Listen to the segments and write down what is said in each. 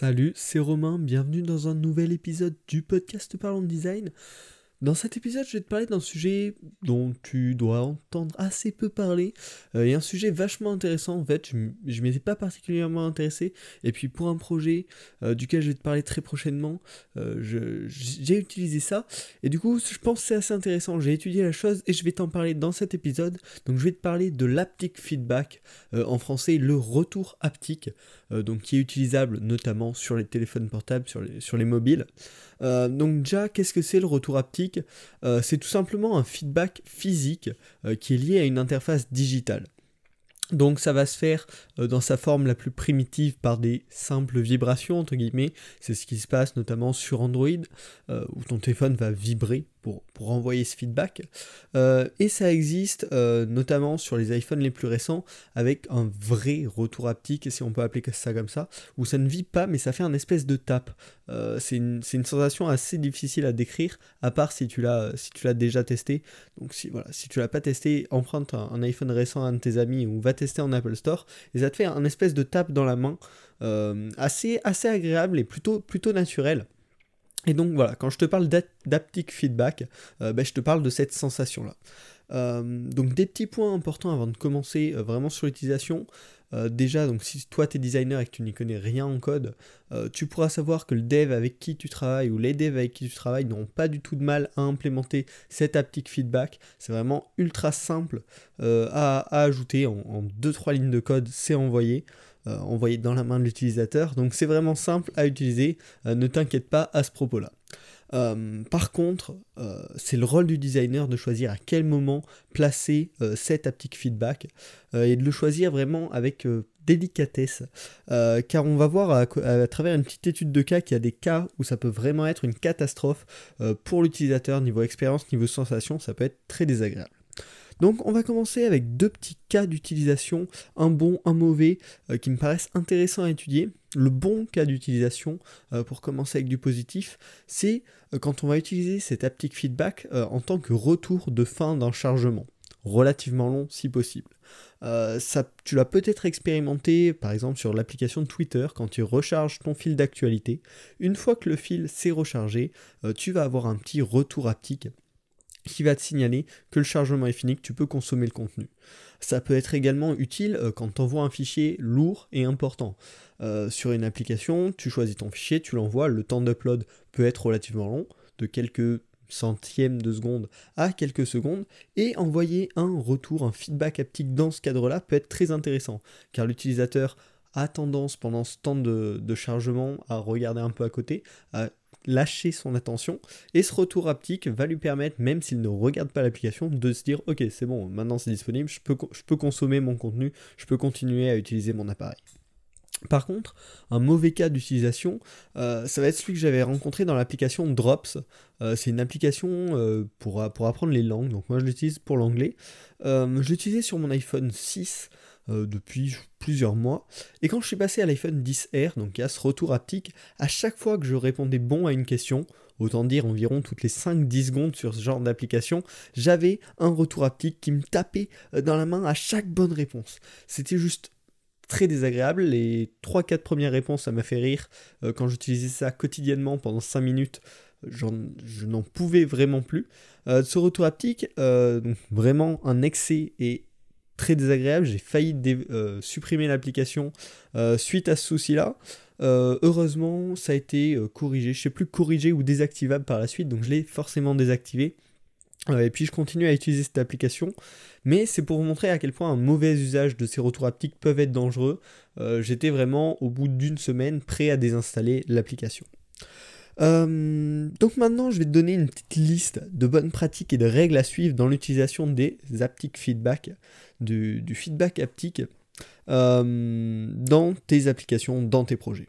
Salut, c'est Romain, bienvenue dans un nouvel épisode du podcast Parlons Design. Dans cet épisode, je vais te parler d'un sujet dont tu dois entendre assez peu parler, euh, et un sujet vachement intéressant en fait, je, ne m'étais pas particulièrement intéressé, et puis pour un projet euh, duquel je vais te parler très prochainement, euh, j'ai utilisé ça, et du coup je pense que c'est assez intéressant, j'ai étudié la chose et je vais t'en parler dans cet épisode, donc je vais te parler de l'aptic feedback, en français le retour haptique, donc qui est utilisable notamment sur les téléphones portables, sur les, sur les mobiles. donc déjà, qu'est-ce que c'est le retour haptique? Euh, c'est tout simplement un feedback physique euh, qui est lié à une interface digitale. Donc ça va se faire euh, dans sa forme la plus primitive par des simples vibrations entre guillemets. C'est ce qui se passe notamment sur Android où ton téléphone va vibrer pour, pour envoyer ce feedback. Euh, et ça existe euh, notamment sur les iPhones les plus récents avec un vrai retour haptique, si on peut appeler ça comme ça, où ça ne vit pas mais ça fait un espèce de tape. Euh, c'est une, sensation assez difficile à décrire, à part si tu l'as si tu l'as déjà testé. Donc si voilà, si tu l'as pas testé, emprunte un, iPhone récent à un de tes amis ou va tester en Apple Store et ça te fait un espèce de tape dans la main assez, assez agréable et plutôt, plutôt naturel. Et donc voilà, quand je te parle d'aptic feedback, euh, ben, je te parle de cette sensation-là. Euh, donc des petits points importants avant de commencer euh, vraiment sur l'utilisation. déjà, donc si toi tu es designer et que tu n'y connais rien en code, tu pourras savoir que le dev avec qui tu travailles ou les devs avec qui tu travailles n'auront pas du tout de mal à implémenter cet aptic feedback. C'est vraiment ultra simple à, ajouter en 2-3 lignes de code, c'est envoyé. Euh, envoyé dans la main de l'utilisateur. Donc c'est vraiment simple à utiliser, euh, ne t'inquiète pas à ce propos-là. Euh, par contre, c'est le rôle du designer de choisir à quel moment placer cet haptic feedback et de le choisir vraiment avec délicatesse. car on va voir à, à, travers une petite étude de cas qu'il y a des cas où ça peut vraiment être une catastrophe pour l'utilisateur, niveau expérience, niveau sensation, ça peut être très désagréable. Donc on va commencer avec deux petits cas d'utilisation, un bon, un mauvais, euh, qui me paraissent intéressants à étudier. Le bon cas d'utilisation, euh, pour commencer avec du positif, c'est euh, quand on va utiliser cet haptic feedback en tant que retour de fin d'un chargement, relativement long si possible. ça, tu l'as peut-être expérimenté par exemple sur l'application Twitter quand tu recharges ton fil d'actualité. Une fois que le fil s'est rechargé, tu vas avoir un petit retour haptique qui va te signaler que le chargement est fini, que tu peux consommer le contenu. Ça peut être également utile euh, quand tu envoies un fichier lourd et important. Euh, sur une application, tu choisis ton fichier, tu l'envoies, le temps d'upload peut être relativement long, de quelques centièmes de seconde à quelques secondes, et envoyer un retour, un feedback haptique dans ce cadre-là peut être très intéressant, car l'utilisateur a tendance pendant ce temps de, chargement à regarder un peu à côté, lâcher son attention et ce retour haptique va lui permettre, même s'il ne regarde pas l'application, de se dire ok c'est bon, maintenant c'est disponible, je peux, consommer mon contenu, je peux continuer à utiliser mon appareil. Par contre, un mauvais cas d'utilisation, euh, ça va être celui que j'avais rencontré dans l'application Drops. Euh, c'est une application euh, pour, pour, apprendre les langues, donc moi je l'utilise pour l'anglais. je l'utilisais sur mon iPhone 6 euh, depuis plusieurs mois. Et quand je suis passé à l'iPhone 10R, donc à ce retour haptique, à chaque fois que je répondais bon à une question, autant dire environ toutes les 5-10 secondes sur ce genre d'application, j'avais un retour haptique qui me tapait euh, dans la main à chaque bonne réponse. C'était juste très désagréable. Les 3-4 premières réponses, ça m'a fait rire. Euh, quand j'utilisais ça quotidiennement pendant 5 minutes, je n'en pouvais vraiment plus. ce retour haptique, donc vraiment un excès et très désagréable. J'ai failli euh, supprimer l'application euh, suite à ce souci-là. Euh, heureusement, ça a été corrigé. Je sais plus corrigé ou désactivable par la suite, donc je l'ai forcément désactivé. et puis je continue à utiliser cette application, mais c'est pour vous montrer à quel point un mauvais usage de ces retours haptiques peuvent être dangereux. J'étais vraiment au bout d'une semaine prêt à désinstaller l'application. Euh, donc maintenant, je vais te donner une petite liste de bonnes pratiques et de règles à suivre dans l'utilisation des haptic feedback, du, feedback haptique, euh, dans tes applications, dans tes projets.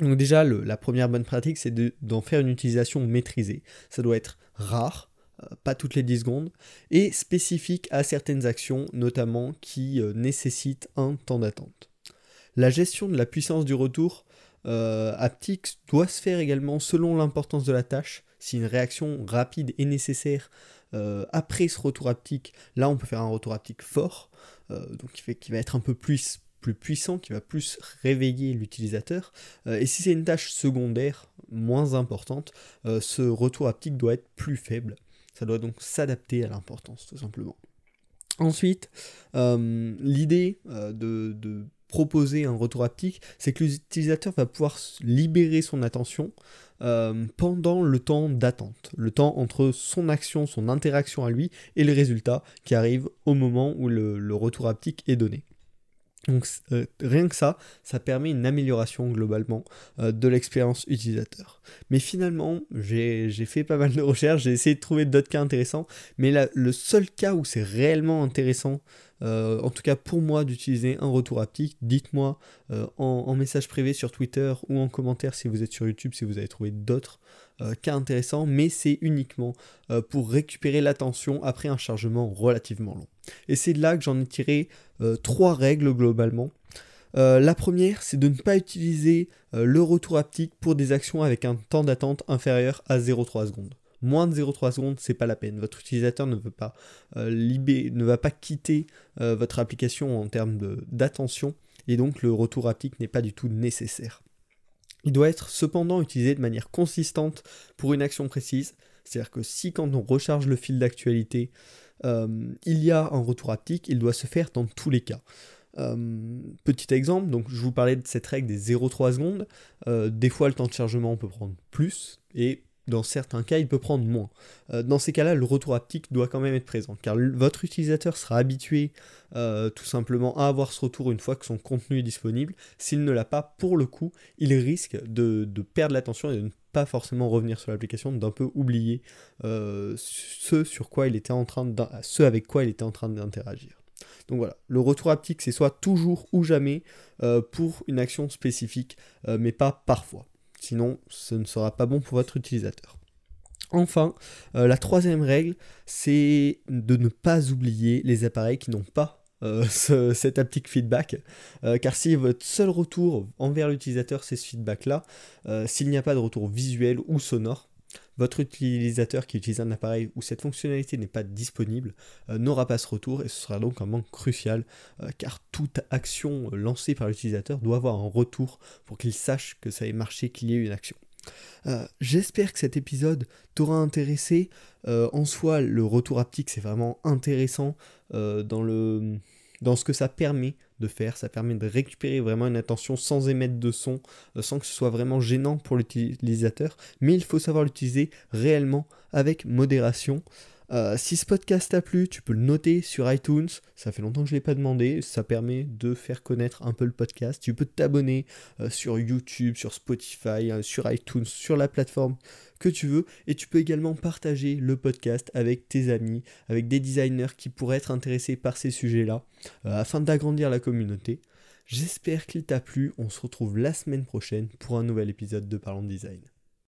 Donc déjà, la première bonne pratique, c'est d'en faire une utilisation maîtrisée. Ça doit être rare, euh, pas toutes les 10 secondes, et spécifique à certaines actions, notamment qui nécessitent un temps d'attente. La gestion de la puissance du retour euh, haptique doit se faire également selon l'importance de la tâche. Si une réaction rapide est nécessaire euh, après ce retour haptique, là on peut faire un retour haptique fort, euh, donc qui, fait, va être un peu plus, plus puissant, qui va plus réveiller l'utilisateur. et si c'est une tâche secondaire, moins importante, ce retour haptique doit être plus faible. Ça doit donc s'adapter à l'importance, tout simplement. Ensuite, l'idée de, proposer un retour haptique, c'est que l'utilisateur va pouvoir libérer son attention euh, pendant le temps d'attente, le temps entre son action, son interaction à lui et le résultat qui arrive au moment où le, retour haptique est donné. Donc euh, rien que ça, ça permet une amélioration globalement euh, de l'expérience utilisateur. Mais finalement, j'ai fait pas mal de recherches, j'ai essayé de trouver d'autres cas intéressants, mais le seul cas où c'est réellement intéressant euh, en tout cas pour moi, d'utiliser un retour haptique. Dites-moi euh, en, message privé sur Twitter ou en commentaire si vous êtes sur YouTube, si vous avez trouvé d'autres euh, cas intéressants, mais c'est uniquement pour récupérer l'attention après un chargement relativement long. Et c'est de là que j'en ai tiré trois règles globalement. la première, c'est de ne pas utiliser le retour haptique pour des actions avec un temps d'attente inférieur à 0,3 secondes moins de 0,3 secondes, c'est pas la peine. Votre utilisateur ne veut pas euh, ne va pas quitter euh, votre application en termes d'attention, et donc le retour haptique n'est pas du tout nécessaire. Il doit être cependant utilisé de manière consistante pour une action précise. C'est-à-dire que si quand on recharge le fil d'actualité, euh, il y a un retour haptique, il doit se faire dans tous les cas. petit exemple, donc je vous parlais de cette règle des 0,3 secondes. des fois, le temps de chargement peut prendre plus, et dans certains cas, il peut prendre moins. Euh, dans ces cas-là, le retour haptique doit quand même être présent, car votre utilisateur sera habitué euh, tout simplement à avoir ce retour une fois que son contenu est disponible. S'il ne l'a pas, pour le coup, il risque de, perdre l'attention et de ne pas forcément revenir sur l'application, d'un peu oublier euh, ce, sur quoi il était en train ce avec quoi il était en train d'interagir. Donc voilà, le retour haptique, c'est soit toujours ou jamais pour une action spécifique, mais pas parfois. Sinon, ce ne sera pas bon pour votre utilisateur. Enfin, euh, la troisième règle, c'est de ne pas oublier les appareils qui n'ont pas euh, cet haptic feedback, euh, car si votre seul retour envers l'utilisateur c'est ce feedback-là, s'il n'y a pas de retour visuel ou sonore, votre utilisateur qui utilise un appareil où cette fonctionnalité n'est pas disponible euh, n'aura pas ce retour et ce sera donc un manque crucial euh, car toute action euh, lancée par l'utilisateur doit avoir un retour pour qu'il sache que ça ait marché, qu'il y ait une action. J'espère que cet épisode t'aura intéressé. en soi, le retour haptique, c'est vraiment intéressant dans, le, dans ce que ça permet de faire. Ça permet de récupérer vraiment une attention sans émettre de son, euh, sans que ce soit vraiment gênant pour l'utilisateur. Mais il faut savoir l'utiliser réellement avec modération. Euh, si ce podcast t'a plu, tu peux le noter sur iTunes. Ça fait longtemps que je ne l'ai pas demandé. Ça permet de faire connaître un peu le podcast. Tu peux t'abonner euh, sur YouTube, sur Spotify, sur iTunes, sur la plateforme que tu veux. Et tu peux également partager le podcast avec tes amis, avec des designers qui pourraient être intéressés par ces sujets-là, afin d'agrandir la communauté. J'espère qu'il t'a plu. On se retrouve la semaine prochaine pour un nouvel épisode de Parlons Design.